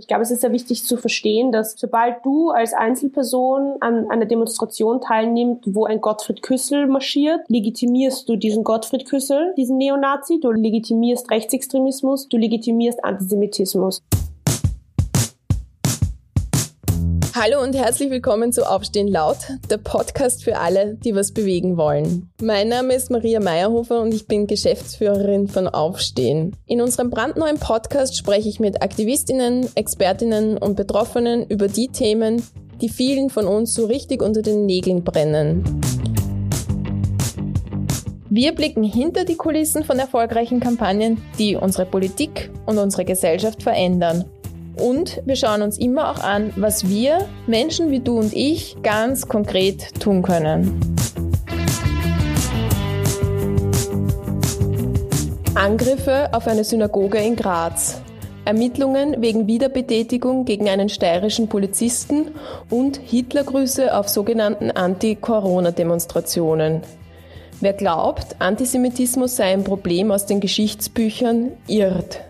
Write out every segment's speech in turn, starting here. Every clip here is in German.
Ich glaube, es ist sehr wichtig zu verstehen, dass sobald du als Einzelperson an einer Demonstration teilnimmst, wo ein Gottfried Küssel marschiert, legitimierst du diesen Gottfried Küssel, diesen Neonazi, du legitimierst Rechtsextremismus, du legitimierst Antisemitismus. Hallo und herzlich willkommen zu Aufstehen laut, der Podcast für alle, die was bewegen wollen. Mein Name ist Maria Meyerhofer und ich bin Geschäftsführerin von Aufstehen. In unserem brandneuen Podcast spreche ich mit Aktivistinnen, Expertinnen und Betroffenen über die Themen, die vielen von uns so richtig unter den Nägeln brennen. Wir blicken hinter die Kulissen von erfolgreichen Kampagnen, die unsere Politik und unsere Gesellschaft verändern und wir schauen uns immer auch an, was wir, Menschen wie du und ich, ganz konkret tun können. Angriffe auf eine Synagoge in Graz. Ermittlungen wegen Wiederbetätigung gegen einen steirischen Polizisten und Hitlergrüße auf sogenannten Anti-Corona-Demonstrationen. Wer glaubt, Antisemitismus sei ein Problem aus den Geschichtsbüchern, irrt.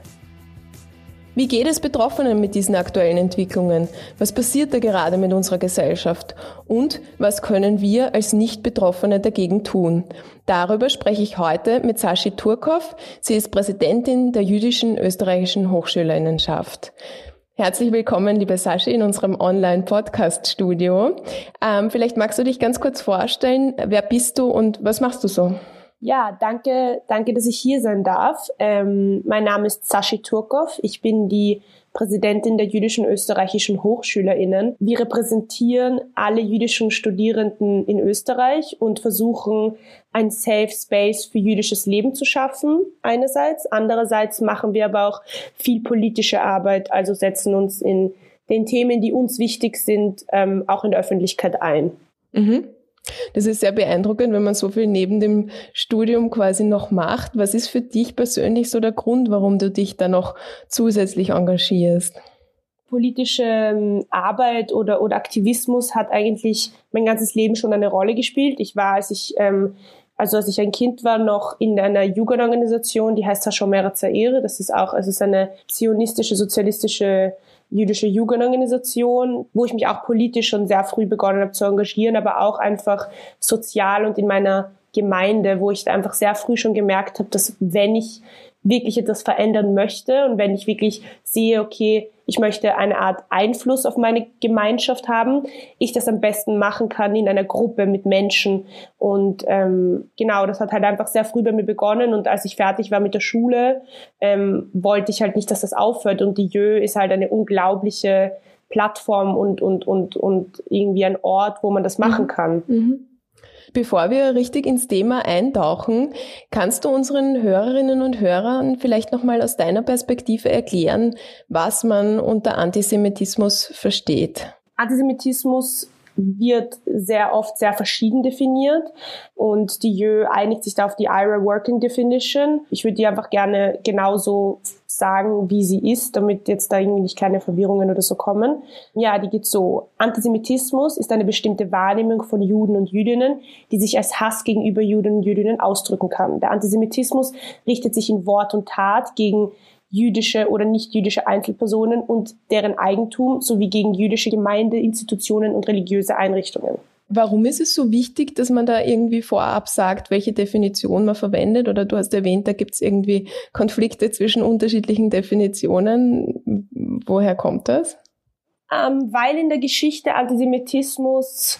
Wie geht es Betroffenen mit diesen aktuellen Entwicklungen? Was passiert da gerade mit unserer Gesellschaft? Und was können wir als Nicht-Betroffene dagegen tun? Darüber spreche ich heute mit Sashi Turkov. Sie ist Präsidentin der jüdischen österreichischen Hochschülerinnenschaft. Herzlich willkommen, liebe Sashi, in unserem Online-Podcast-Studio. Ähm, vielleicht magst du dich ganz kurz vorstellen. Wer bist du und was machst du so? Ja, danke, danke, dass ich hier sein darf. Ähm, mein Name ist Sashi Turkov. Ich bin die Präsidentin der jüdischen österreichischen HochschülerInnen. Wir repräsentieren alle jüdischen Studierenden in Österreich und versuchen, ein Safe Space für jüdisches Leben zu schaffen, einerseits. Andererseits machen wir aber auch viel politische Arbeit, also setzen uns in den Themen, die uns wichtig sind, ähm, auch in der Öffentlichkeit ein. Mhm. Das ist sehr beeindruckend, wenn man so viel neben dem Studium quasi noch macht. Was ist für dich persönlich so der Grund, warum du dich da noch zusätzlich engagierst? Politische ähm, Arbeit oder, oder Aktivismus hat eigentlich mein ganzes Leben schon eine Rolle gespielt. Ich war, als ich ähm, also als ich ein Kind war, noch in einer Jugendorganisation, die heißt Hashomera Zaire. Das ist auch, es ist eine zionistische, sozialistische jüdische Jugendorganisation, wo ich mich auch politisch schon sehr früh begonnen habe zu engagieren, aber auch einfach sozial und in meiner Gemeinde, wo ich einfach sehr früh schon gemerkt habe, dass wenn ich wirklich etwas verändern möchte und wenn ich wirklich sehe, okay, ich möchte eine Art Einfluss auf meine Gemeinschaft haben, ich das am besten machen kann in einer Gruppe mit Menschen. Und ähm, genau, das hat halt einfach sehr früh bei mir begonnen. Und als ich fertig war mit der Schule, ähm, wollte ich halt nicht, dass das aufhört. Und die Jö ist halt eine unglaubliche Plattform und, und, und, und irgendwie ein Ort, wo man das machen mhm. kann. Mhm. Bevor wir richtig ins Thema eintauchen, kannst du unseren Hörerinnen und Hörern vielleicht nochmal aus deiner Perspektive erklären, was man unter Antisemitismus versteht? Antisemitismus wird sehr oft sehr verschieden definiert und die JÖ einigt sich da auf die IRA Working Definition. Ich würde die einfach gerne genauso sagen, wie sie ist, damit jetzt da irgendwie nicht keine Verwirrungen oder so kommen. Ja, die geht so. Antisemitismus ist eine bestimmte Wahrnehmung von Juden und Jüdinnen, die sich als Hass gegenüber Juden und Jüdinnen ausdrücken kann. Der Antisemitismus richtet sich in Wort und Tat gegen jüdische oder nicht jüdische Einzelpersonen und deren Eigentum sowie gegen jüdische Gemeinde, Institutionen und religiöse Einrichtungen. Warum ist es so wichtig, dass man da irgendwie vorab sagt, welche Definition man verwendet? Oder du hast erwähnt, da gibt es irgendwie Konflikte zwischen unterschiedlichen Definitionen. Woher kommt das? Ähm, weil in der Geschichte Antisemitismus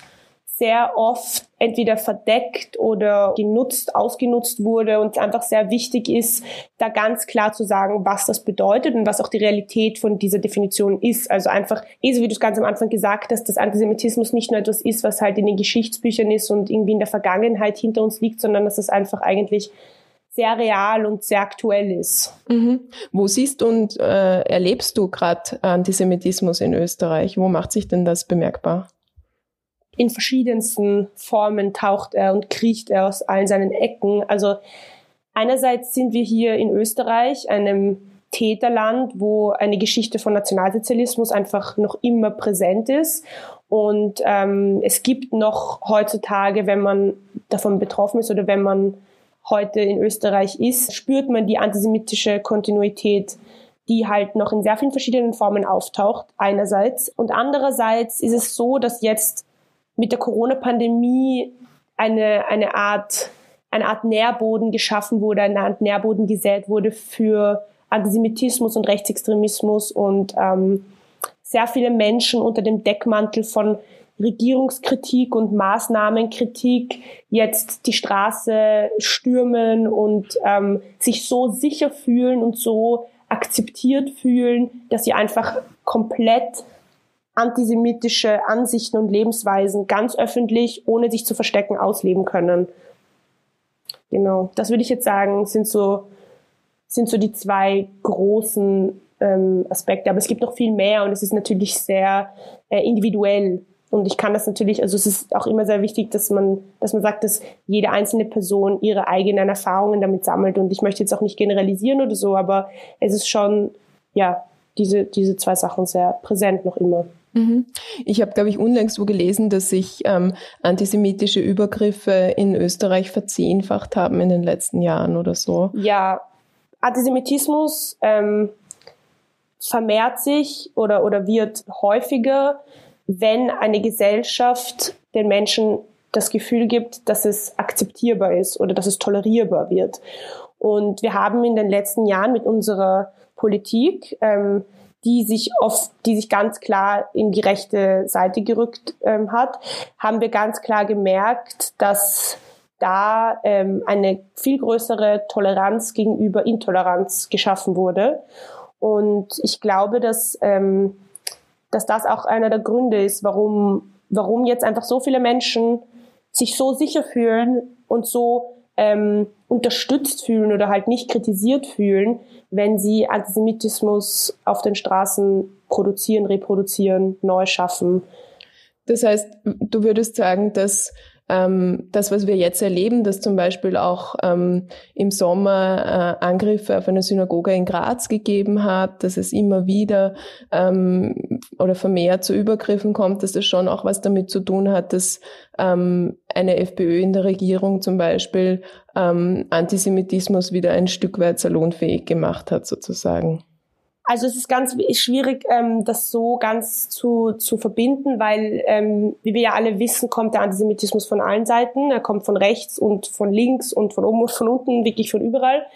sehr oft entweder verdeckt oder genutzt, ausgenutzt wurde und einfach sehr wichtig ist, da ganz klar zu sagen, was das bedeutet und was auch die Realität von dieser Definition ist. Also einfach, eh so wie du es ganz am Anfang gesagt hast, dass Antisemitismus nicht nur etwas ist, was halt in den Geschichtsbüchern ist und irgendwie in der Vergangenheit hinter uns liegt, sondern dass es einfach eigentlich sehr real und sehr aktuell ist. Mhm. Wo siehst und äh, erlebst du gerade Antisemitismus in Österreich? Wo macht sich denn das bemerkbar? In verschiedensten Formen taucht er und kriecht er aus allen seinen Ecken. Also einerseits sind wir hier in Österreich, einem Täterland, wo eine Geschichte von Nationalsozialismus einfach noch immer präsent ist. Und ähm, es gibt noch heutzutage, wenn man davon betroffen ist oder wenn man heute in Österreich ist, spürt man die antisemitische Kontinuität die halt noch in sehr vielen verschiedenen Formen auftaucht, einerseits. Und andererseits ist es so, dass jetzt mit der Corona-Pandemie eine, eine Art, eine Art Nährboden geschaffen wurde, eine Art Nährboden gesät wurde für Antisemitismus und Rechtsextremismus und ähm, sehr viele Menschen unter dem Deckmantel von Regierungskritik und Maßnahmenkritik jetzt die Straße stürmen und ähm, sich so sicher fühlen und so akzeptiert fühlen, dass sie einfach komplett antisemitische Ansichten und Lebensweisen ganz öffentlich, ohne sich zu verstecken, ausleben können. Genau, das würde ich jetzt sagen, sind so, sind so die zwei großen ähm, Aspekte. Aber es gibt noch viel mehr und es ist natürlich sehr äh, individuell. Und ich kann das natürlich, also es ist auch immer sehr wichtig, dass man, dass man sagt, dass jede einzelne Person ihre eigenen Erfahrungen damit sammelt. Und ich möchte jetzt auch nicht generalisieren oder so, aber es ist schon, ja, diese, diese zwei Sachen sehr präsent noch immer. Mhm. Ich habe, glaube ich, unlängst wo gelesen, dass sich ähm, antisemitische Übergriffe in Österreich verzehnfacht haben in den letzten Jahren oder so. Ja, Antisemitismus ähm, vermehrt sich oder, oder wird häufiger, wenn eine Gesellschaft den Menschen das Gefühl gibt, dass es akzeptierbar ist oder dass es tolerierbar wird. Und wir haben in den letzten Jahren mit unserer Politik, ähm, die sich oft, die sich ganz klar in die rechte Seite gerückt ähm, hat, haben wir ganz klar gemerkt, dass da ähm, eine viel größere Toleranz gegenüber Intoleranz geschaffen wurde. Und ich glaube, dass, ähm, dass das auch einer der Gründe ist, warum, warum jetzt einfach so viele Menschen sich so sicher fühlen und so ähm, unterstützt fühlen oder halt nicht kritisiert fühlen, wenn sie Antisemitismus auf den Straßen produzieren, reproduzieren, neu schaffen. Das heißt, du würdest sagen, dass ähm, das, was wir jetzt erleben, dass zum Beispiel auch ähm, im Sommer äh, Angriffe auf eine Synagoge in Graz gegeben hat, dass es immer wieder ähm, oder vermehrt zu Übergriffen kommt, dass das schon auch was damit zu tun hat, dass ähm, eine FPÖ in der Regierung zum Beispiel ähm, Antisemitismus wieder ein Stück weit salonfähig gemacht hat, sozusagen. Also es ist ganz schwierig, ähm, das so ganz zu, zu verbinden, weil, ähm, wie wir ja alle wissen, kommt der Antisemitismus von allen Seiten. Er kommt von rechts und von links und von oben und von unten, wirklich von überall.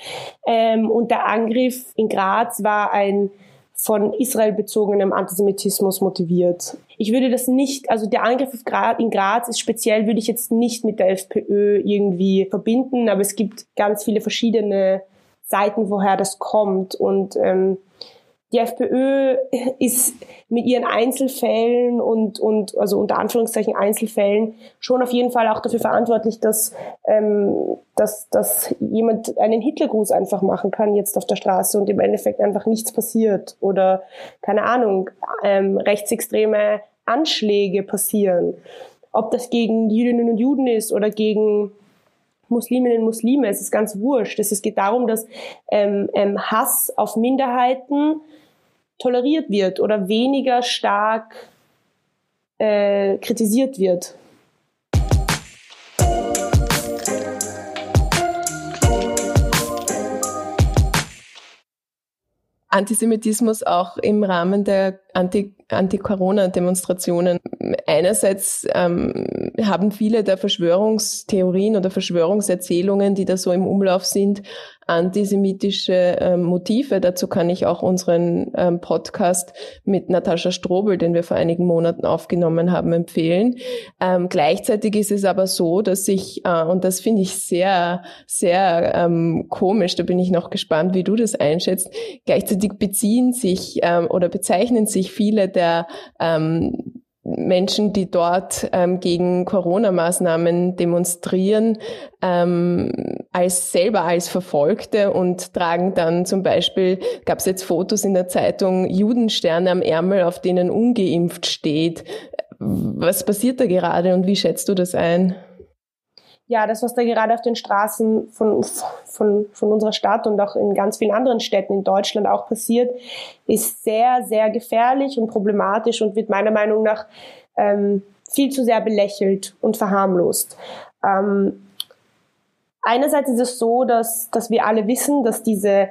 Ähm, und der Angriff in Graz war ein von Israel bezogenem Antisemitismus motiviert. Ich würde das nicht, also der Angriff in Graz ist speziell, würde ich jetzt nicht mit der FPÖ irgendwie verbinden, aber es gibt ganz viele verschiedene Seiten, woher das kommt und ähm, die FPÖ ist mit ihren Einzelfällen und, und also unter Anführungszeichen Einzelfällen schon auf jeden Fall auch dafür verantwortlich, dass, ähm, dass, dass jemand einen Hitlergruß einfach machen kann jetzt auf der Straße und im Endeffekt einfach nichts passiert oder keine Ahnung, ähm, rechtsextreme Anschläge passieren. Ob das gegen Jüdinnen und Juden ist oder gegen Musliminnen und Muslime, es ist ganz wurscht. Es geht darum, dass ähm, ähm, Hass auf Minderheiten toleriert wird oder weniger stark äh, kritisiert wird. Antisemitismus auch im Rahmen der Anti Anti-Corona-Demonstrationen. Einerseits ähm, haben viele der Verschwörungstheorien oder Verschwörungserzählungen, die da so im Umlauf sind, antisemitische ähm, Motive. Dazu kann ich auch unseren ähm, Podcast mit Natascha Strobel, den wir vor einigen Monaten aufgenommen haben, empfehlen. Ähm, gleichzeitig ist es aber so, dass ich, äh, und das finde ich sehr, sehr ähm, komisch, da bin ich noch gespannt, wie du das einschätzt, gleichzeitig beziehen sich ähm, oder bezeichnen sich viele der ähm, Menschen, die dort ähm, gegen Corona-Maßnahmen demonstrieren, ähm, als selber als Verfolgte und tragen dann zum Beispiel, gab es jetzt Fotos in der Zeitung, Judensterne am Ärmel, auf denen ungeimpft steht. Was passiert da gerade und wie schätzt du das ein? Ja, das, was da gerade auf den Straßen von, von, von unserer Stadt und auch in ganz vielen anderen Städten in Deutschland auch passiert, ist sehr, sehr gefährlich und problematisch und wird meiner Meinung nach ähm, viel zu sehr belächelt und verharmlost. Ähm, einerseits ist es so, dass, dass wir alle wissen, dass diese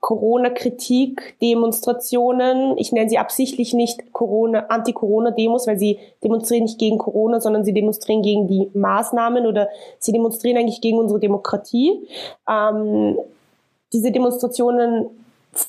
Corona-Kritik, Demonstrationen. Ich nenne sie absichtlich nicht Corona, Anti-Corona-Demos, weil sie demonstrieren nicht gegen Corona, sondern sie demonstrieren gegen die Maßnahmen oder sie demonstrieren eigentlich gegen unsere Demokratie. Ähm, diese Demonstrationen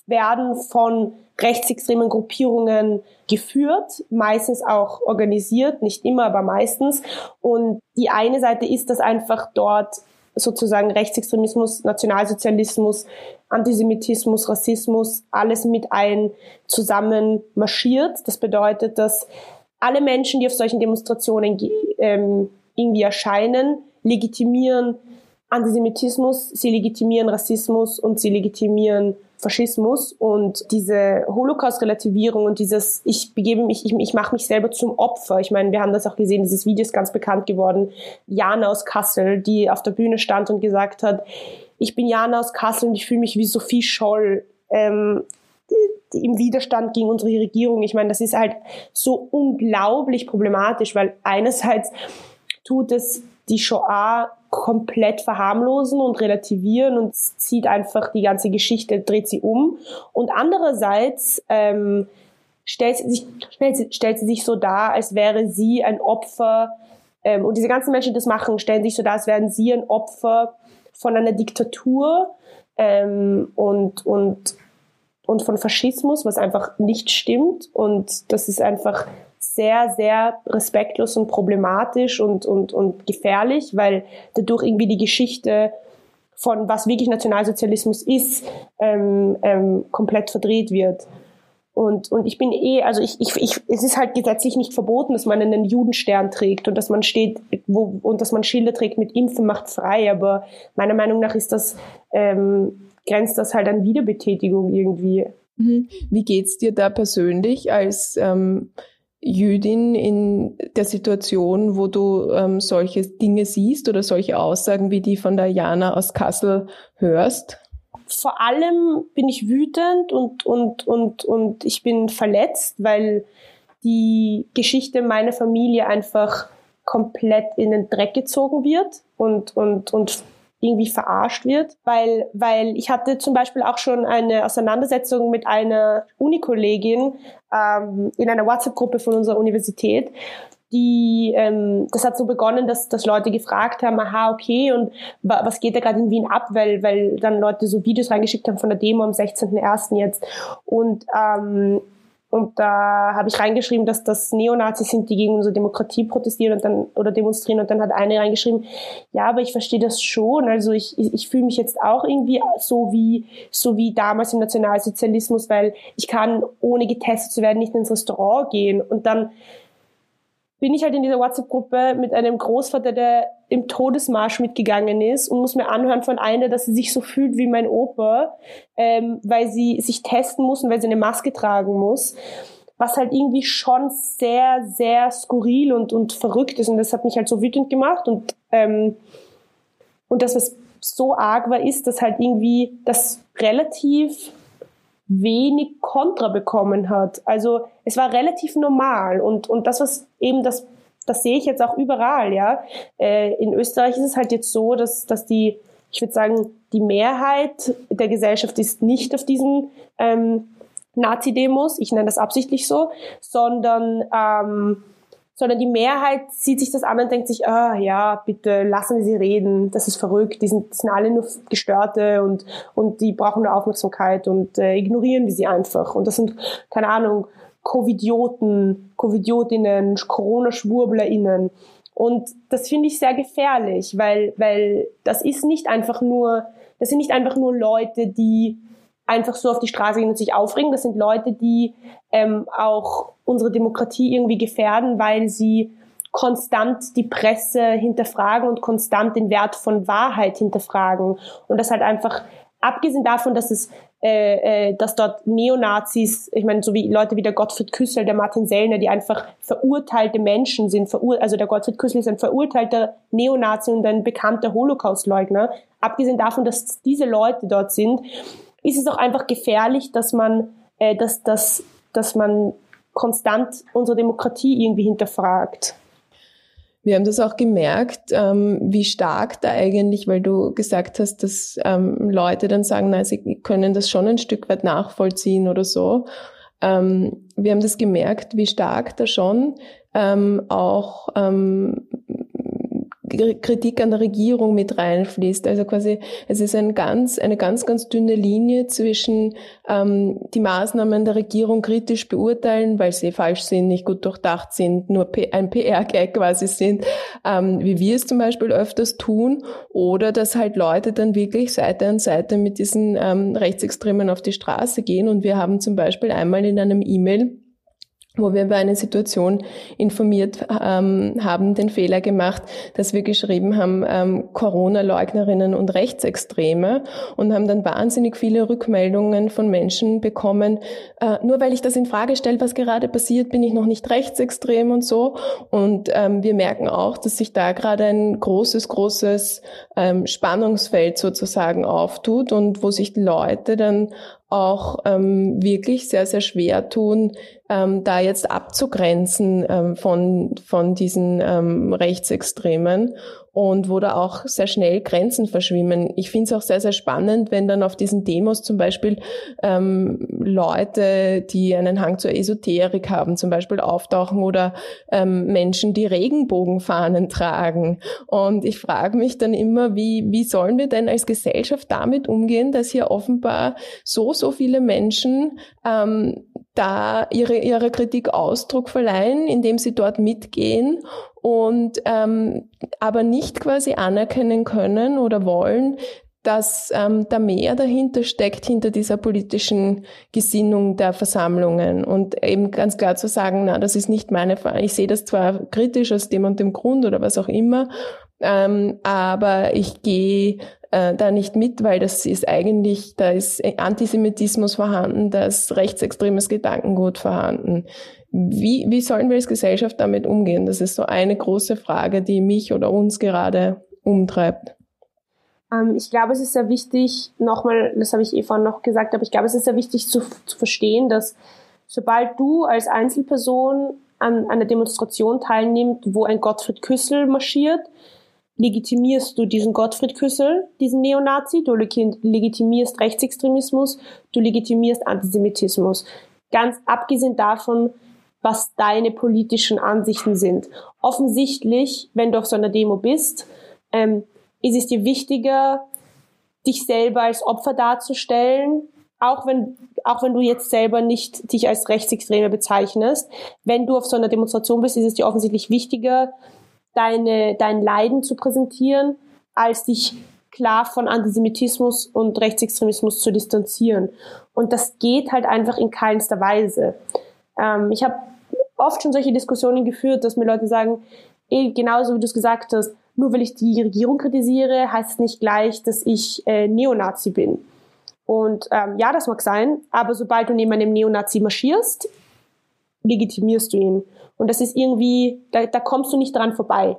werden von rechtsextremen Gruppierungen geführt, meistens auch organisiert, nicht immer, aber meistens. Und die eine Seite ist, dass einfach dort sozusagen Rechtsextremismus, Nationalsozialismus, Antisemitismus, Rassismus, alles mit ein zusammen marschiert. Das bedeutet, dass alle Menschen, die auf solchen Demonstrationen ähm, irgendwie erscheinen, legitimieren Antisemitismus, sie legitimieren Rassismus und sie legitimieren Faschismus und diese Holocaust-Relativierung und dieses, ich begebe mich, ich, ich mache mich selber zum Opfer. Ich meine, wir haben das auch gesehen, dieses Video ist ganz bekannt geworden. Jana aus Kassel, die auf der Bühne stand und gesagt hat, ich bin Jana aus Kassel und ich fühle mich wie Sophie Scholl. Ähm, im Widerstand gegen unsere Regierung. Ich meine, das ist halt so unglaublich problematisch, weil einerseits tut es die Shoah komplett verharmlosen und relativieren und zieht einfach die ganze Geschichte, dreht sie um. Und andererseits ähm, stellt, sie sich, stellt, stellt sie sich so dar, als wäre sie ein Opfer, ähm, und diese ganzen Menschen, die das machen, stellen sich so dar, als wären sie ein Opfer von einer Diktatur ähm, und, und, und von Faschismus, was einfach nicht stimmt. Und das ist einfach sehr, sehr respektlos und problematisch und, und, und gefährlich, weil dadurch irgendwie die Geschichte von was wirklich Nationalsozialismus ist, ähm, ähm, komplett verdreht wird. Und, und ich bin eh, also ich, ich, ich, es ist halt gesetzlich nicht verboten, dass man einen Judenstern trägt und dass man steht, wo, und dass man Schilder trägt mit Impfen macht frei, aber meiner Meinung nach ist das, ähm, grenzt das halt an Wiederbetätigung irgendwie. Mhm. Wie geht's dir da persönlich als ähm, Jüdin in der Situation, wo du ähm, solche Dinge siehst oder solche Aussagen wie die von der Jana aus Kassel hörst? Vor allem bin ich wütend und, und, und, und ich bin verletzt, weil die Geschichte meiner Familie einfach komplett in den Dreck gezogen wird und, und, und irgendwie verarscht wird, weil, weil ich hatte zum Beispiel auch schon eine Auseinandersetzung mit einer Unikollegin ähm, in einer WhatsApp-Gruppe von unserer Universität, die, ähm, das hat so begonnen, dass, dass Leute gefragt haben, aha, okay, und was geht da gerade in Wien ab, weil, weil dann Leute so Videos reingeschickt haben von der Demo am 16.01. jetzt. Und ähm, und da habe ich reingeschrieben, dass das Neonazis sind, die gegen unsere Demokratie protestieren und dann oder demonstrieren. Und dann hat eine reingeschrieben, ja, aber ich verstehe das schon. Also ich, ich, ich fühle mich jetzt auch irgendwie so wie so wie damals im Nationalsozialismus, weil ich kann ohne getestet zu werden nicht ins Restaurant gehen. Und dann bin ich halt in dieser WhatsApp-Gruppe mit einem Großvater, der im Todesmarsch mitgegangen ist und muss mir anhören von einer, dass sie sich so fühlt wie mein Opa, ähm, weil sie sich testen muss und weil sie eine Maske tragen muss. Was halt irgendwie schon sehr, sehr skurril und, und verrückt ist. Und das hat mich halt so wütend gemacht. Und, ähm, und das, was so arg war, ist, dass halt irgendwie das relativ wenig Kontra bekommen hat. Also es war relativ normal und, und das, was eben das, das sehe ich jetzt auch überall, ja. Äh, in Österreich ist es halt jetzt so, dass, dass die, ich würde sagen, die Mehrheit der Gesellschaft ist nicht auf diesen ähm, Nazi-Demos, ich nenne das absichtlich so, sondern ähm, sondern die Mehrheit sieht sich das an und denkt sich, ah ja, bitte lassen wir sie reden, das ist verrückt, die sind, sind alle nur Gestörte und, und die brauchen nur Aufmerksamkeit und äh, ignorieren wir sie einfach. Und das sind, keine Ahnung, Covidioten, Covidiotinnen, Corona-SchwurblerInnen. Und das finde ich sehr gefährlich, weil, weil das ist nicht einfach nur, das sind nicht einfach nur Leute, die einfach so auf die Straße gehen und sich aufregen. Das sind Leute, die ähm, auch unsere Demokratie irgendwie gefährden, weil sie konstant die Presse hinterfragen und konstant den Wert von Wahrheit hinterfragen. Und das halt einfach, abgesehen davon, dass es äh, äh, dass dort Neonazis, ich meine, so wie Leute wie der Gottfried Küssel, der Martin Sellner, die einfach verurteilte Menschen sind, verur also der Gottfried Küssel ist ein verurteilter Neonazi und ein bekannter Holocaustleugner. Abgesehen davon, dass diese Leute dort sind, ist es auch einfach gefährlich, dass man, äh, dass, dass, dass man konstant unsere Demokratie irgendwie hinterfragt. Wir haben das auch gemerkt, ähm, wie stark da eigentlich, weil du gesagt hast, dass ähm, Leute dann sagen, nein, sie können das schon ein Stück weit nachvollziehen oder so. Ähm, wir haben das gemerkt, wie stark da schon ähm, auch ähm, Kritik an der Regierung mit reinfließt. Also quasi, es ist ein ganz, eine ganz, ganz dünne Linie zwischen ähm, die Maßnahmen der Regierung kritisch beurteilen, weil sie falsch sind, nicht gut durchdacht sind, nur ein PR-Gag quasi sind, ähm, wie wir es zum Beispiel öfters tun, oder dass halt Leute dann wirklich Seite an Seite mit diesen ähm, Rechtsextremen auf die Straße gehen. Und wir haben zum Beispiel einmal in einem E-Mail wo wir über eine Situation informiert ähm, haben, den Fehler gemacht, dass wir geschrieben haben, ähm, Corona-Leugnerinnen und Rechtsextreme und haben dann wahnsinnig viele Rückmeldungen von Menschen bekommen, äh, nur weil ich das in Frage stelle, was gerade passiert, bin ich noch nicht rechtsextrem und so. Und ähm, wir merken auch, dass sich da gerade ein großes, großes ähm, Spannungsfeld sozusagen auftut und wo sich die Leute dann auch ähm, wirklich sehr, sehr schwer tun, ähm, da jetzt abzugrenzen ähm, von, von diesen ähm, Rechtsextremen und wo da auch sehr schnell Grenzen verschwimmen. Ich finde es auch sehr, sehr spannend, wenn dann auf diesen Demos zum Beispiel ähm, Leute, die einen Hang zur Esoterik haben, zum Beispiel auftauchen oder ähm, Menschen, die Regenbogenfahnen tragen. Und ich frage mich dann immer, wie, wie sollen wir denn als Gesellschaft damit umgehen, dass hier offenbar so, so viele Menschen ähm, da ihre, ihre Kritik Ausdruck verleihen, indem sie dort mitgehen und ähm, aber nicht quasi anerkennen können oder wollen, dass ähm, da mehr dahinter steckt, hinter dieser politischen Gesinnung der Versammlungen und eben ganz klar zu sagen, na, das ist nicht meine Frage. Ich sehe das zwar kritisch aus dem und dem Grund oder was auch immer, ähm, aber ich gehe äh, da nicht mit, weil das ist eigentlich, da ist Antisemitismus vorhanden, da ist rechtsextremes Gedankengut vorhanden. Wie, wie sollen wir als Gesellschaft damit umgehen? Das ist so eine große Frage, die mich oder uns gerade umtreibt. Ähm, ich glaube, es ist sehr wichtig, nochmal, das habe ich eh vorhin noch gesagt, aber ich glaube, es ist sehr wichtig zu, zu verstehen, dass sobald du als Einzelperson an einer Demonstration teilnimmst, wo ein Gottfried Küssel marschiert, legitimierst du diesen Gottfried Küssel, diesen Neonazi, du legitimierst Rechtsextremismus, du legitimierst Antisemitismus. Ganz abgesehen davon, was deine politischen Ansichten sind. Offensichtlich, wenn du auf so einer Demo bist, ähm, ist es dir wichtiger, dich selber als Opfer darzustellen, auch wenn, auch wenn du jetzt selber nicht dich als Rechtsextreme bezeichnest. Wenn du auf so einer Demonstration bist, ist es dir offensichtlich wichtiger, deine, dein Leiden zu präsentieren, als dich klar von Antisemitismus und Rechtsextremismus zu distanzieren. Und das geht halt einfach in keinster Weise. Ähm, ich habe oft schon solche Diskussionen geführt, dass mir Leute sagen, eh, genauso wie du es gesagt hast, nur weil ich die Regierung kritisiere, heißt es nicht gleich, dass ich äh, Neonazi bin. Und ähm, ja, das mag sein, aber sobald du neben einem Neonazi marschierst, legitimierst du ihn. Und das ist irgendwie, da, da kommst du nicht dran vorbei.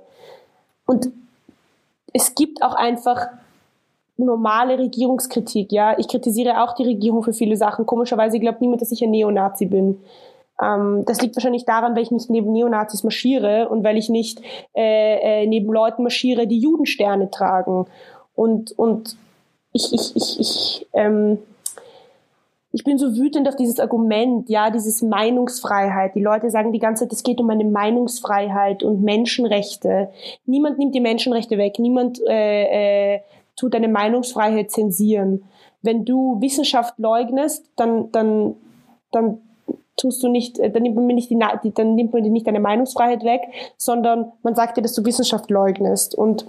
Und es gibt auch einfach normale Regierungskritik, ja. Ich kritisiere auch die Regierung für viele Sachen. Komischerweise glaubt niemand, dass ich ein Neonazi bin. Ähm, das liegt wahrscheinlich daran, weil ich nicht neben Neonazis marschiere und weil ich nicht äh, äh, neben Leuten marschiere, die Judensterne tragen. Und, und ich, ich, ich, ich, ähm, ich bin so wütend auf dieses Argument, ja, dieses Meinungsfreiheit. Die Leute sagen die ganze Zeit, es geht um eine Meinungsfreiheit und Menschenrechte. Niemand nimmt die Menschenrechte weg. Niemand äh, äh, tut eine Meinungsfreiheit zensieren. Wenn du Wissenschaft leugnest, dann, dann, dann tust du nicht, äh, dann nimmt man nicht die, dann nimmt man dir nicht deine Meinungsfreiheit weg, sondern man sagt dir, dass du Wissenschaft leugnest. Und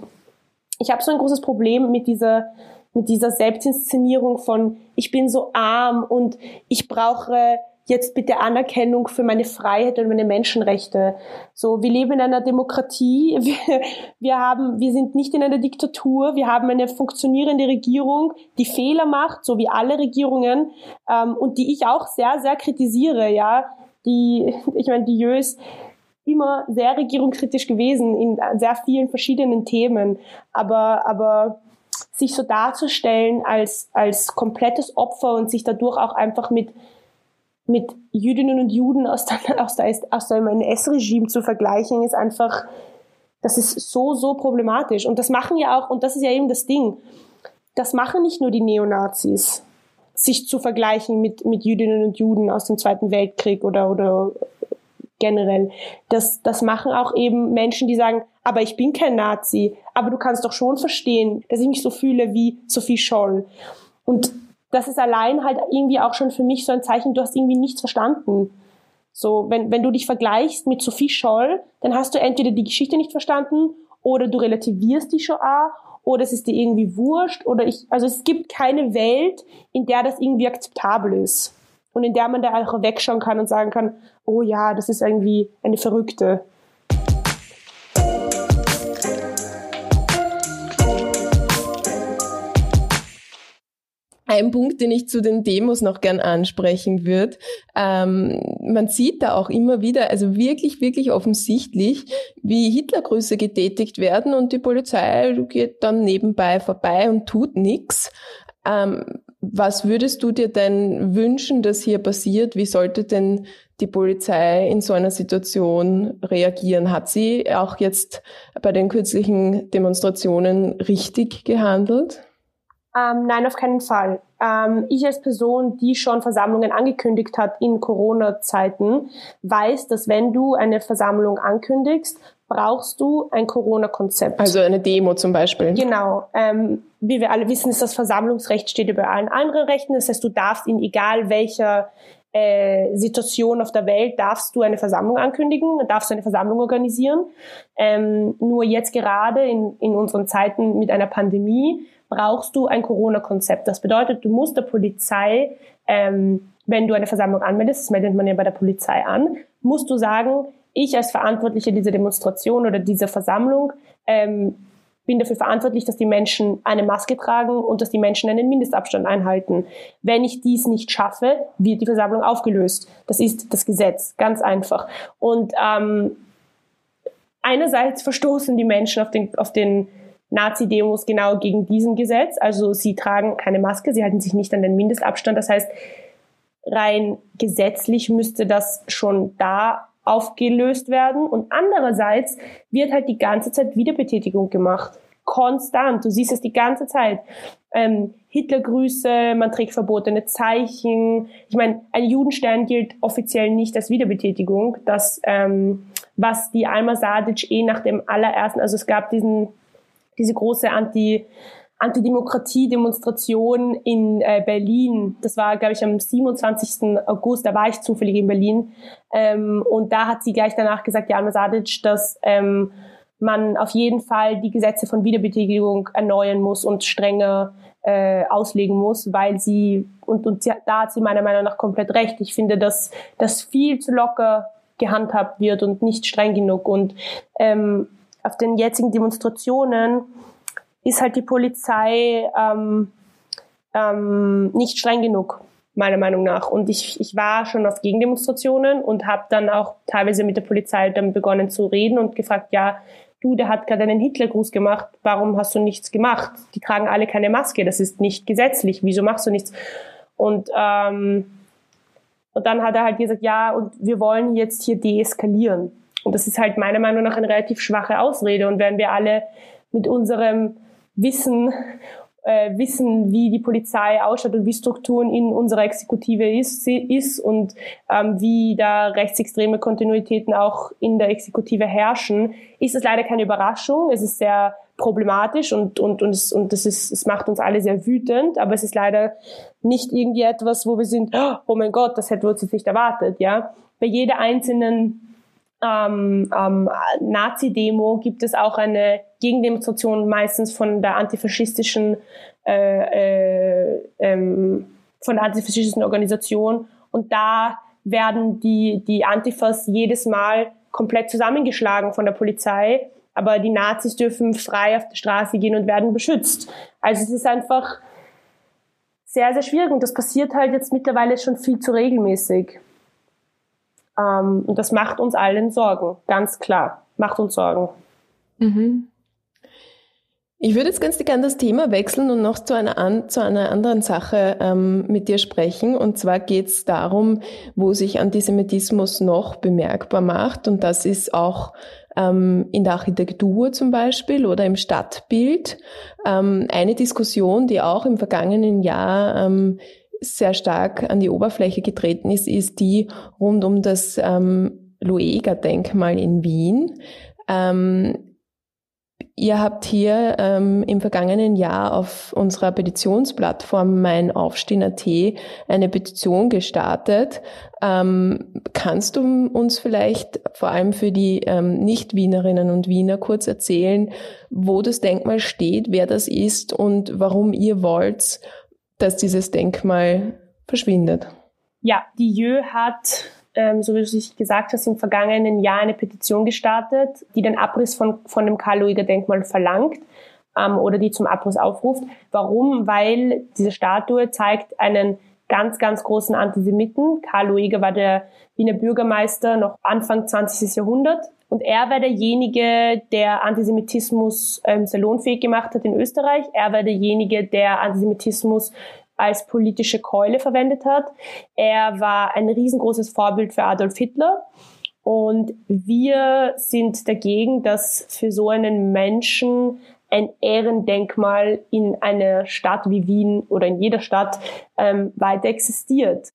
ich habe so ein großes Problem mit dieser, mit dieser Selbstinszenierung von, ich bin so arm und ich brauche jetzt bitte Anerkennung für meine Freiheit und meine Menschenrechte. So, wir leben in einer Demokratie, wir, wir haben, wir sind nicht in einer Diktatur, wir haben eine funktionierende Regierung, die Fehler macht, so wie alle Regierungen, ähm, und die ich auch sehr, sehr kritisiere, ja. Die, ich meine, die Jös immer sehr regierungskritisch gewesen in sehr vielen verschiedenen Themen, aber, aber sich so darzustellen als, als komplettes Opfer und sich dadurch auch einfach mit mit Jüdinnen und Juden aus, der, aus, der, aus dem NS-Regime zu vergleichen, ist einfach, Das ist so, so problematisch. Und das machen ja auch, und das ist ja eben das Ding, das machen nicht nur die Neonazis, sich zu vergleichen mit, mit Jüdinnen und Juden aus dem Zweiten Weltkrieg oder, oder generell. Das, das machen auch eben Menschen, die sagen, aber ich bin kein Nazi, aber du kannst doch schon verstehen, dass ich mich so fühle wie Sophie Scholl. Und das ist allein halt irgendwie auch schon für mich so ein Zeichen, du hast irgendwie nichts verstanden. So, wenn, wenn du dich vergleichst mit Sophie Scholl, dann hast du entweder die Geschichte nicht verstanden oder du relativierst die Shoah oder es ist dir irgendwie wurscht oder ich, also es gibt keine Welt, in der das irgendwie akzeptabel ist und in der man da auch wegschauen kann und sagen kann, oh ja, das ist irgendwie eine Verrückte. Ein Punkt, den ich zu den Demos noch gern ansprechen würde, ähm, man sieht da auch immer wieder, also wirklich, wirklich offensichtlich, wie Hitlergrüße getätigt werden und die Polizei geht dann nebenbei vorbei und tut nichts. Ähm, was würdest du dir denn wünschen, dass hier passiert? Wie sollte denn die Polizei in so einer Situation reagieren? Hat sie auch jetzt bei den kürzlichen Demonstrationen richtig gehandelt? Ähm, nein, auf keinen Fall. Ähm, ich als Person, die schon Versammlungen angekündigt hat in Corona-Zeiten, weiß, dass wenn du eine Versammlung ankündigst, brauchst du ein Corona-Konzept. Also eine Demo zum Beispiel. Genau. Ähm, wie wir alle wissen, ist das Versammlungsrecht steht über allen anderen Rechten. Das heißt, du darfst in egal welcher äh, Situation auf der Welt darfst du eine Versammlung ankündigen, darfst du eine Versammlung organisieren. Ähm, nur jetzt gerade in, in unseren Zeiten mit einer Pandemie brauchst du ein Corona-Konzept. Das bedeutet, du musst der Polizei, ähm, wenn du eine Versammlung anmeldest, das meldet man ja bei der Polizei an, musst du sagen, ich als Verantwortliche dieser Demonstration oder dieser Versammlung ähm, bin dafür verantwortlich, dass die Menschen eine Maske tragen und dass die Menschen einen Mindestabstand einhalten. Wenn ich dies nicht schaffe, wird die Versammlung aufgelöst. Das ist das Gesetz, ganz einfach. Und ähm, einerseits verstoßen die Menschen auf den, auf den Nazi-Demos genau gegen diesen Gesetz. Also sie tragen keine Maske, sie halten sich nicht an den Mindestabstand. Das heißt, rein gesetzlich müsste das schon da aufgelöst werden. Und andererseits wird halt die ganze Zeit Wiederbetätigung gemacht. Konstant. Du siehst es die ganze Zeit. Ähm, Hitlergrüße, man trägt verbotene Zeichen. Ich meine, ein Judenstern gilt offiziell nicht als Wiederbetätigung. Das, ähm, was die Alma Sadic eh nach dem allerersten, also es gab diesen diese große Anti- Antidemokratie-Demonstration in äh, Berlin. Das war, glaube ich, am 27. August. Da war ich zufällig in Berlin. Ähm, und da hat sie gleich danach gesagt, Jan Masadic, dass ähm, man auf jeden Fall die Gesetze von Wiederbetätigung erneuern muss und strenger äh, auslegen muss, weil sie, und, und da hat sie meiner Meinung nach komplett recht. Ich finde, dass das viel zu locker gehandhabt wird und nicht streng genug. Und ähm, auf den jetzigen Demonstrationen ist halt die Polizei ähm, ähm, nicht streng genug, meiner Meinung nach. Und ich, ich war schon auf Gegendemonstrationen und habe dann auch teilweise mit der Polizei dann begonnen zu reden und gefragt, ja, du, der hat gerade einen Hitlergruß gemacht, warum hast du nichts gemacht? Die tragen alle keine Maske, das ist nicht gesetzlich, wieso machst du nichts? Und, ähm, und dann hat er halt gesagt, ja, und wir wollen jetzt hier deeskalieren. Und das ist halt meiner Meinung nach eine relativ schwache Ausrede. Und wenn wir alle mit unserem Wissen äh, wissen, wie die Polizei ausschaut und wie Strukturen in unserer Exekutive ist, ist und ähm, wie da rechtsextreme Kontinuitäten auch in der Exekutive herrschen, ist es leider keine Überraschung. Es ist sehr problematisch und, und, und, es, und das ist, es macht uns alle sehr wütend, aber es ist leider nicht irgendwie etwas, wo wir sind, oh mein Gott, das hätten wir uns jetzt nicht erwartet, ja. Bei jeder einzelnen ähm, ähm, Nazi-Demo gibt es auch eine Gegendemonstration meistens von der antifaschistischen äh, äh, ähm, von der antifaschistischen Organisation und da werden die die Antifas jedes Mal komplett zusammengeschlagen von der Polizei, aber die Nazis dürfen frei auf die Straße gehen und werden beschützt. Also es ist einfach sehr sehr schwierig und das passiert halt jetzt mittlerweile schon viel zu regelmäßig. Ähm, und das macht uns allen Sorgen, ganz klar. Macht uns Sorgen. Mhm. Ich würde jetzt ganz gerne das Thema wechseln und noch zu einer, an, zu einer anderen Sache ähm, mit dir sprechen. Und zwar geht es darum, wo sich Antisemitismus noch bemerkbar macht. Und das ist auch ähm, in der Architektur zum Beispiel oder im Stadtbild. Ähm, eine Diskussion, die auch im vergangenen Jahr ähm, sehr stark an die Oberfläche getreten ist, ist die rund um das ähm, Lueger-Denkmal in Wien. Ähm, Ihr habt hier ähm, im vergangenen Jahr auf unserer Petitionsplattform Mein Aufstehen.at eine Petition gestartet. Ähm, kannst du uns vielleicht vor allem für die ähm, Nicht-Wienerinnen und Wiener kurz erzählen, wo das Denkmal steht, wer das ist und warum ihr wollt, dass dieses Denkmal verschwindet? Ja, die Jö hat ähm, so wie du es gesagt hast, im vergangenen Jahr eine Petition gestartet, die den Abriss von, von dem Karl-Lueger-Denkmal verlangt ähm, oder die zum Abriss aufruft. Warum? Weil diese Statue zeigt einen ganz, ganz großen Antisemiten. Karl Lueger war der Wiener Bürgermeister noch Anfang 20. Jahrhundert. Und er war derjenige, der Antisemitismus ähm, salonfähig gemacht hat in Österreich. Er war derjenige, der Antisemitismus als politische Keule verwendet hat. Er war ein riesengroßes Vorbild für Adolf Hitler. Und wir sind dagegen, dass für so einen Menschen ein Ehrendenkmal in einer Stadt wie Wien oder in jeder Stadt ähm, weiter existiert.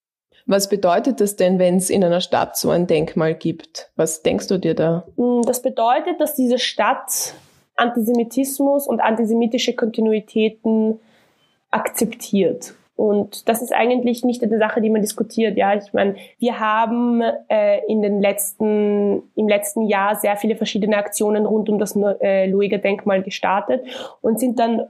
Was bedeutet das denn, wenn es in einer Stadt so ein Denkmal gibt? Was denkst du dir da? Mm, das bedeutet, dass diese Stadt Antisemitismus und antisemitische Kontinuitäten akzeptiert. Und das ist eigentlich nicht eine Sache, die man diskutiert. Ja, ich meine, wir haben äh, in den letzten, im letzten Jahr sehr viele verschiedene Aktionen rund um das äh, Lueger Denkmal gestartet und sind dann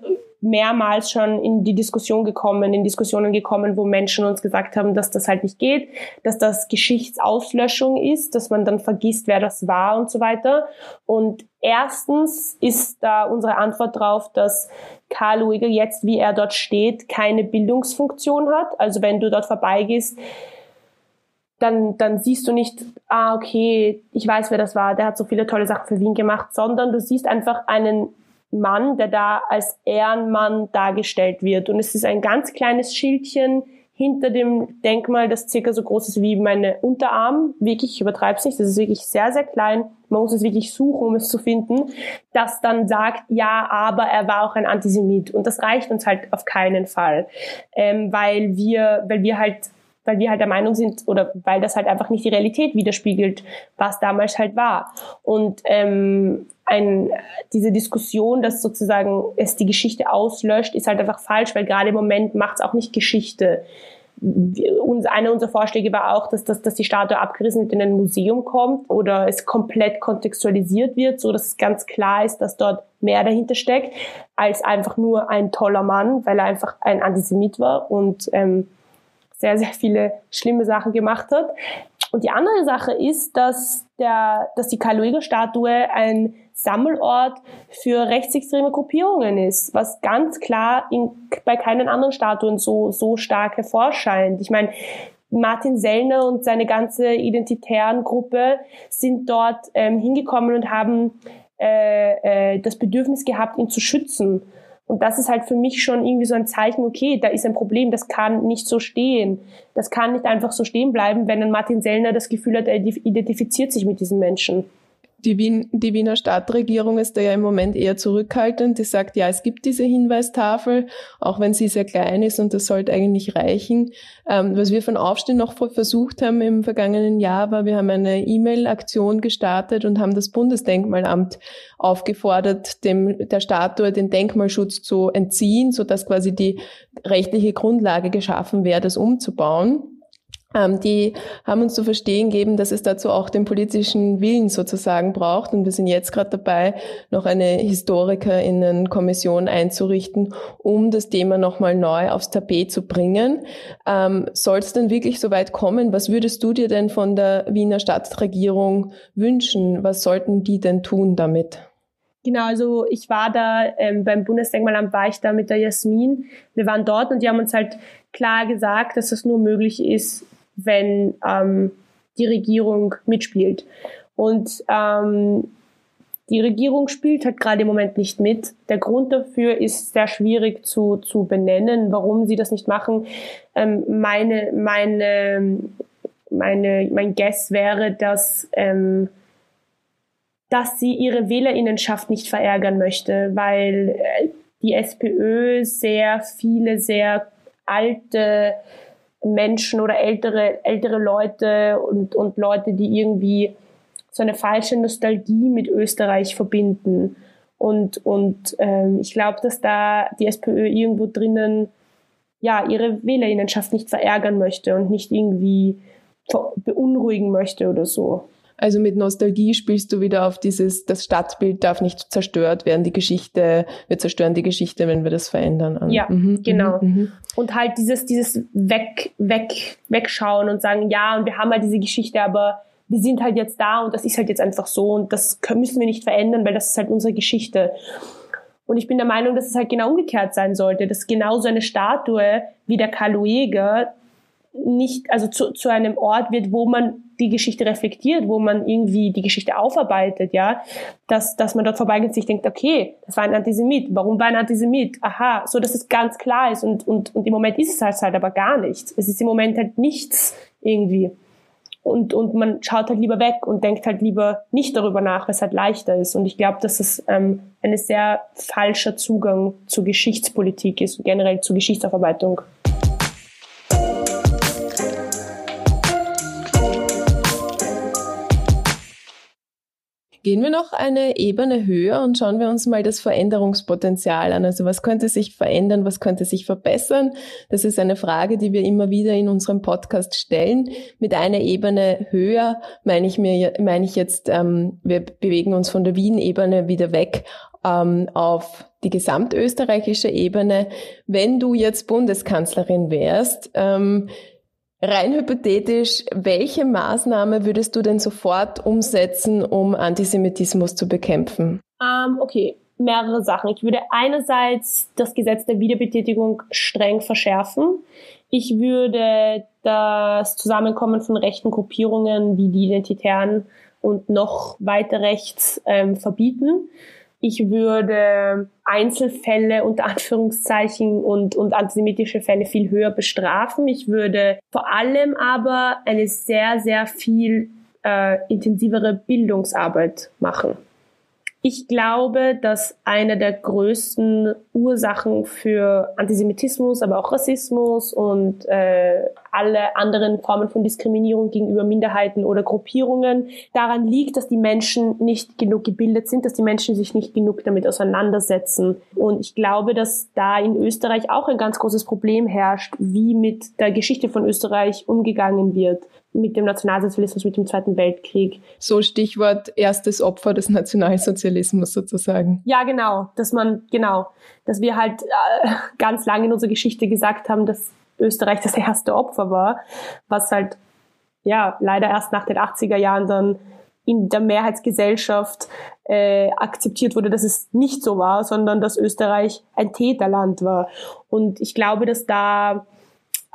mehrmals schon in die Diskussion gekommen, in Diskussionen gekommen, wo Menschen uns gesagt haben, dass das halt nicht geht, dass das Geschichtsauslöschung ist, dass man dann vergisst, wer das war und so weiter. Und erstens ist da unsere Antwort drauf, dass Karl Lueger jetzt, wie er dort steht, keine Bildungsfunktion hat. Also wenn du dort vorbeigehst, dann, dann siehst du nicht, ah, okay, ich weiß, wer das war, der hat so viele tolle Sachen für Wien gemacht, sondern du siehst einfach einen Mann, der da als Ehrenmann dargestellt wird. Und es ist ein ganz kleines Schildchen hinter dem Denkmal, das circa so groß ist wie meine Unterarm. Wirklich, ich übertreibe es nicht, das ist wirklich sehr, sehr klein. Man muss es wirklich suchen, um es zu finden. Das dann sagt, ja, aber er war auch ein Antisemit. Und das reicht uns halt auf keinen Fall. Ähm, weil wir, weil wir halt weil wir halt der Meinung sind oder weil das halt einfach nicht die Realität widerspiegelt, was damals halt war. Und ähm, ein, diese Diskussion, dass sozusagen es die Geschichte auslöscht, ist halt einfach falsch, weil gerade im Moment macht es auch nicht Geschichte. Uns, einer unserer Vorschläge war auch, dass, dass, dass die Statue abgerissen in ein Museum kommt oder es komplett kontextualisiert wird, so dass es ganz klar ist, dass dort mehr dahinter steckt, als einfach nur ein toller Mann, weil er einfach ein Antisemit war und ähm, sehr, sehr viele schlimme Sachen gemacht hat. Und die andere Sache ist, dass, der, dass die Karl-Lueger-Statue ein Sammelort für rechtsextreme Gruppierungen ist, was ganz klar in, bei keinen anderen Statuen so, so stark hervorscheint. Ich meine, Martin Sellner und seine ganze identitären Gruppe sind dort ähm, hingekommen und haben äh, äh, das Bedürfnis gehabt, ihn zu schützen. Und das ist halt für mich schon irgendwie so ein Zeichen, okay, da ist ein Problem, das kann nicht so stehen. Das kann nicht einfach so stehen bleiben, wenn ein Martin Sellner das Gefühl hat, er identifiziert sich mit diesen Menschen. Die, Wien, die Wiener Stadtregierung ist da ja im Moment eher zurückhaltend. Die sagt, ja, es gibt diese Hinweistafel, auch wenn sie sehr klein ist und das sollte eigentlich reichen. Ähm, was wir von Aufstehen noch versucht haben im vergangenen Jahr war, wir haben eine E-Mail-Aktion gestartet und haben das Bundesdenkmalamt aufgefordert, dem, der Statue den Denkmalschutz zu entziehen, sodass quasi die rechtliche Grundlage geschaffen wäre, das umzubauen. Ähm, die haben uns zu verstehen gegeben, dass es dazu auch den politischen Willen sozusagen braucht. Und wir sind jetzt gerade dabei, noch eine Historikerinnenkommission einzurichten, um das Thema nochmal neu aufs Tapet zu bringen. Ähm, Soll es denn wirklich so weit kommen? Was würdest du dir denn von der Wiener Stadtregierung wünschen? Was sollten die denn tun damit? Genau, also ich war da ähm, beim Bundesdenkmalamt, war ich da mit der Jasmin. Wir waren dort und die haben uns halt klar gesagt, dass das nur möglich ist, wenn ähm, die Regierung mitspielt. Und ähm, die Regierung spielt halt gerade im Moment nicht mit. Der Grund dafür ist sehr schwierig zu, zu benennen, warum sie das nicht machen. Ähm, meine, meine, meine, mein Guess wäre, dass, ähm, dass sie ihre Wählerinnenschaft nicht verärgern möchte, weil äh, die SPÖ sehr viele sehr alte Menschen oder ältere, ältere Leute und, und Leute, die irgendwie so eine falsche Nostalgie mit Österreich verbinden. Und, und ähm, ich glaube, dass da die SPÖ irgendwo drinnen ja ihre Wählerinnenschaft nicht verärgern möchte und nicht irgendwie beunruhigen möchte oder so. Also mit Nostalgie spielst du wieder auf dieses, das Stadtbild darf nicht zerstört werden, die Geschichte, wir zerstören die Geschichte, wenn wir das verändern. An. Ja, mhm, mhm genau. Mhm. Und halt dieses, dieses weg, weg, wegschauen und sagen, ja, und wir haben halt diese Geschichte, aber wir sind halt jetzt da und das ist halt jetzt einfach so und das müssen wir nicht verändern, weil das ist halt unsere Geschichte. Und ich bin der Meinung, dass es halt genau umgekehrt sein sollte, dass genau so eine Statue wie der Karl Lueger nicht, also zu, zu einem Ort wird, wo man die Geschichte reflektiert, wo man irgendwie die Geschichte aufarbeitet, ja, dass, dass man dort vorbeigeht und sich denkt, okay, das war ein Antisemit, warum war ein Antisemit? Aha, so dass es ganz klar ist und, und, und im Moment ist es halt, halt aber gar nichts. Es ist im Moment halt nichts irgendwie. Und, und man schaut halt lieber weg und denkt halt lieber nicht darüber nach, weil es halt leichter ist. Und ich glaube, dass es ähm, ein sehr falscher Zugang zur Geschichtspolitik ist und generell zur Geschichtsaufarbeitung. Gehen wir noch eine Ebene höher und schauen wir uns mal das Veränderungspotenzial an. Also was könnte sich verändern, was könnte sich verbessern? Das ist eine Frage, die wir immer wieder in unserem Podcast stellen. Mit einer Ebene höher meine ich mir, meine ich jetzt, ähm, wir bewegen uns von der Wien-Ebene wieder weg ähm, auf die gesamtösterreichische Ebene. Wenn du jetzt Bundeskanzlerin wärst, ähm, Rein hypothetisch, welche Maßnahme würdest du denn sofort umsetzen, um Antisemitismus zu bekämpfen? Ähm, okay, mehrere Sachen. Ich würde einerseits das Gesetz der Wiederbetätigung streng verschärfen. Ich würde das Zusammenkommen von rechten Gruppierungen wie die Identitären und noch weiter rechts ähm, verbieten. Ich würde Einzelfälle unter Anführungszeichen und, und antisemitische Fälle viel höher bestrafen. Ich würde vor allem aber eine sehr, sehr viel äh, intensivere Bildungsarbeit machen. Ich glaube, dass eine der größten Ursachen für Antisemitismus, aber auch Rassismus und äh, alle anderen Formen von Diskriminierung gegenüber Minderheiten oder Gruppierungen daran liegt, dass die Menschen nicht genug gebildet sind, dass die Menschen sich nicht genug damit auseinandersetzen. Und ich glaube, dass da in Österreich auch ein ganz großes Problem herrscht, wie mit der Geschichte von Österreich umgegangen wird mit dem Nationalsozialismus, mit dem Zweiten Weltkrieg. So Stichwort erstes Opfer des Nationalsozialismus sozusagen. Ja, genau, dass man, genau, dass wir halt äh, ganz lange in unserer Geschichte gesagt haben, dass Österreich das erste Opfer war, was halt, ja, leider erst nach den 80er Jahren dann in der Mehrheitsgesellschaft äh, akzeptiert wurde, dass es nicht so war, sondern dass Österreich ein Täterland war. Und ich glaube, dass da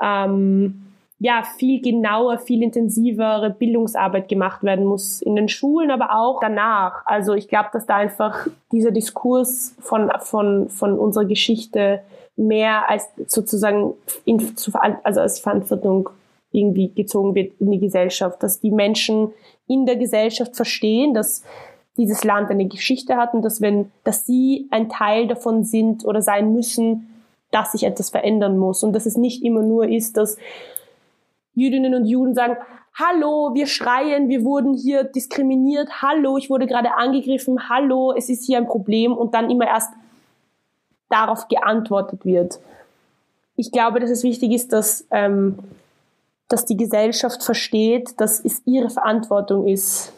ähm, ja, viel genauer, viel intensivere Bildungsarbeit gemacht werden muss in den Schulen, aber auch danach. Also ich glaube, dass da einfach dieser Diskurs von, von, von unserer Geschichte mehr als sozusagen in, also als Verantwortung irgendwie gezogen wird in die Gesellschaft, dass die Menschen in der Gesellschaft verstehen, dass dieses Land eine Geschichte hat und dass wenn, dass sie ein Teil davon sind oder sein müssen, dass sich etwas verändern muss und dass es nicht immer nur ist, dass Jüdinnen und Juden sagen, hallo, wir schreien, wir wurden hier diskriminiert, hallo, ich wurde gerade angegriffen, hallo, es ist hier ein Problem und dann immer erst darauf geantwortet wird. Ich glaube, dass es wichtig ist, dass, ähm, dass die Gesellschaft versteht, dass es ihre Verantwortung ist,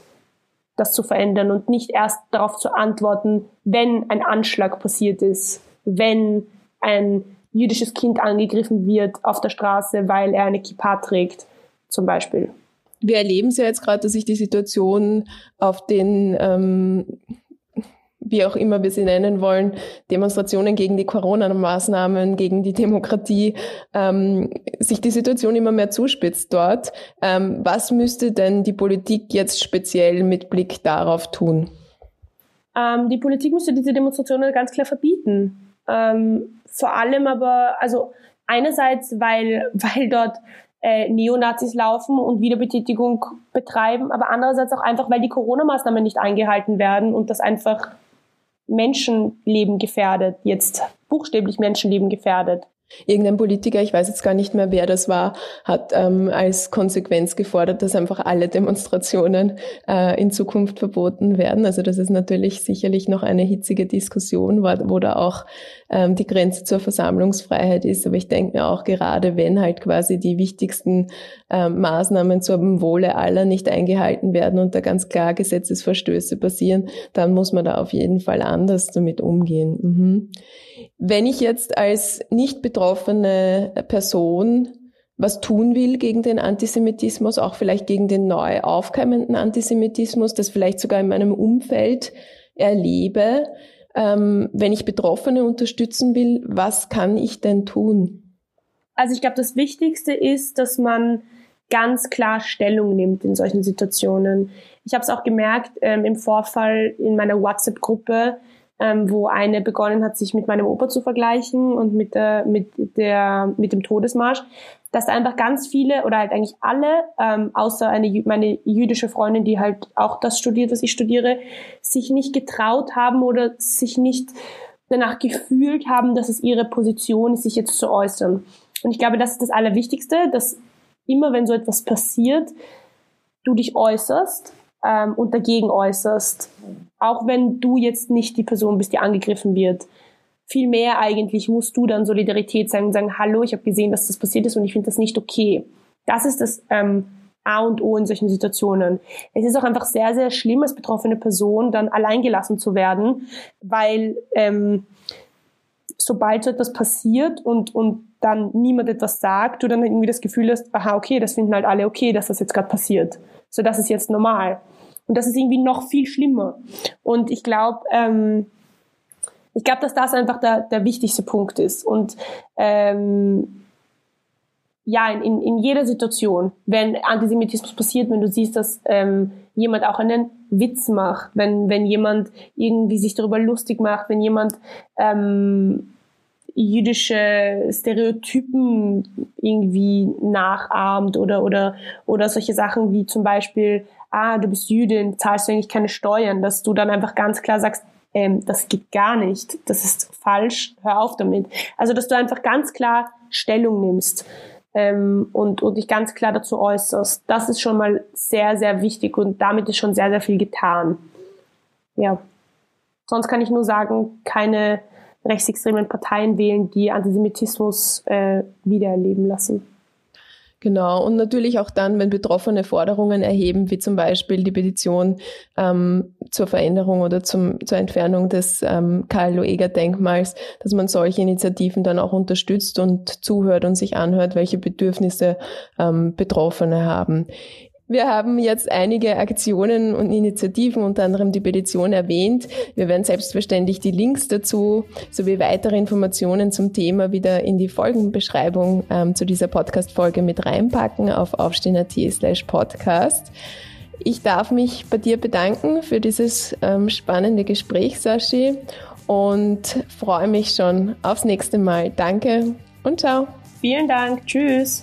das zu verändern und nicht erst darauf zu antworten, wenn ein Anschlag passiert ist, wenn ein jüdisches Kind angegriffen wird auf der Straße, weil er eine Kippa trägt, zum Beispiel. Wir erleben es ja jetzt gerade, dass sich die Situation auf den, ähm, wie auch immer wir sie nennen wollen, Demonstrationen gegen die Corona-Maßnahmen, gegen die Demokratie, ähm, sich die Situation immer mehr zuspitzt dort. Ähm, was müsste denn die Politik jetzt speziell mit Blick darauf tun? Ähm, die Politik müsste diese Demonstrationen ganz klar verbieten. Vor allem aber, also einerseits, weil, weil dort äh, Neonazis laufen und Wiederbetätigung betreiben, aber andererseits auch einfach, weil die Corona-Maßnahmen nicht eingehalten werden und das einfach Menschenleben gefährdet, jetzt buchstäblich Menschenleben gefährdet. Irgendein Politiker, ich weiß jetzt gar nicht mehr, wer das war, hat ähm, als Konsequenz gefordert, dass einfach alle Demonstrationen äh, in Zukunft verboten werden. Also das ist natürlich sicherlich noch eine hitzige Diskussion, wo, wo da auch ähm, die Grenze zur Versammlungsfreiheit ist. Aber ich denke mir auch gerade, wenn halt quasi die wichtigsten ähm, Maßnahmen zum Wohle aller nicht eingehalten werden und da ganz klar Gesetzesverstöße passieren, dann muss man da auf jeden Fall anders damit umgehen. Mhm. Wenn ich jetzt als nicht betroffene Person was tun will gegen den Antisemitismus, auch vielleicht gegen den neu aufkeimenden Antisemitismus, das vielleicht sogar in meinem Umfeld erlebe, ähm, wenn ich Betroffene unterstützen will, was kann ich denn tun? Also ich glaube, das Wichtigste ist, dass man ganz klar Stellung nimmt in solchen Situationen. Ich habe es auch gemerkt ähm, im Vorfall in meiner WhatsApp-Gruppe, ähm, wo eine begonnen hat, sich mit meinem Opa zu vergleichen und mit, der, mit, der, mit dem Todesmarsch, dass da einfach ganz viele oder halt eigentlich alle, ähm, außer eine, meine jüdische Freundin, die halt auch das studiert, was ich studiere, sich nicht getraut haben oder sich nicht danach gefühlt haben, dass es ihre Position ist, sich jetzt zu äußern. Und ich glaube, das ist das Allerwichtigste, dass immer, wenn so etwas passiert, du dich äußerst ähm, und dagegen äußerst. Auch wenn du jetzt nicht die Person bist, die angegriffen wird. Vielmehr eigentlich musst du dann Solidarität sagen und sagen, hallo, ich habe gesehen, dass das passiert ist und ich finde das nicht okay. Das ist das ähm, A und O in solchen Situationen. Es ist auch einfach sehr, sehr schlimm, als betroffene Person dann alleingelassen zu werden, weil ähm, sobald so etwas passiert und, und dann niemand etwas sagt, du dann irgendwie das Gefühl hast, aha, okay, das finden halt alle okay, dass das jetzt gerade passiert. So, das ist jetzt normal. Und das ist irgendwie noch viel schlimmer. Und ich glaube, ähm, ich glaube, dass das einfach der, der wichtigste Punkt ist. Und ähm, ja, in, in, in jeder Situation, wenn Antisemitismus passiert, wenn du siehst, dass ähm, jemand auch einen Witz macht, wenn, wenn jemand irgendwie sich darüber lustig macht, wenn jemand ähm, jüdische Stereotypen irgendwie nachahmt oder, oder, oder solche Sachen wie zum Beispiel ah, du bist Jüdin, zahlst du eigentlich keine Steuern, dass du dann einfach ganz klar sagst, ähm, das geht gar nicht, das ist falsch, hör auf damit. Also, dass du einfach ganz klar Stellung nimmst ähm, und, und dich ganz klar dazu äußerst. Das ist schon mal sehr, sehr wichtig und damit ist schon sehr, sehr viel getan. Ja. Sonst kann ich nur sagen, keine rechtsextremen Parteien wählen, die Antisemitismus äh, wiedererleben lassen. Genau, und natürlich auch dann, wenn Betroffene Forderungen erheben, wie zum Beispiel die Petition ähm, zur Veränderung oder zum, zur Entfernung des ähm, Karl-Loeger-Denkmals, dass man solche Initiativen dann auch unterstützt und zuhört und sich anhört, welche Bedürfnisse ähm, Betroffene haben. Wir haben jetzt einige Aktionen und Initiativen, unter anderem die Petition erwähnt. Wir werden selbstverständlich die Links dazu sowie weitere Informationen zum Thema wieder in die Folgenbeschreibung ähm, zu dieser Podcast-Folge mit reinpacken auf aufstehen.at slash podcast. Ich darf mich bei dir bedanken für dieses ähm, spannende Gespräch, Sashi, und freue mich schon aufs nächste Mal. Danke und ciao. Vielen Dank. Tschüss.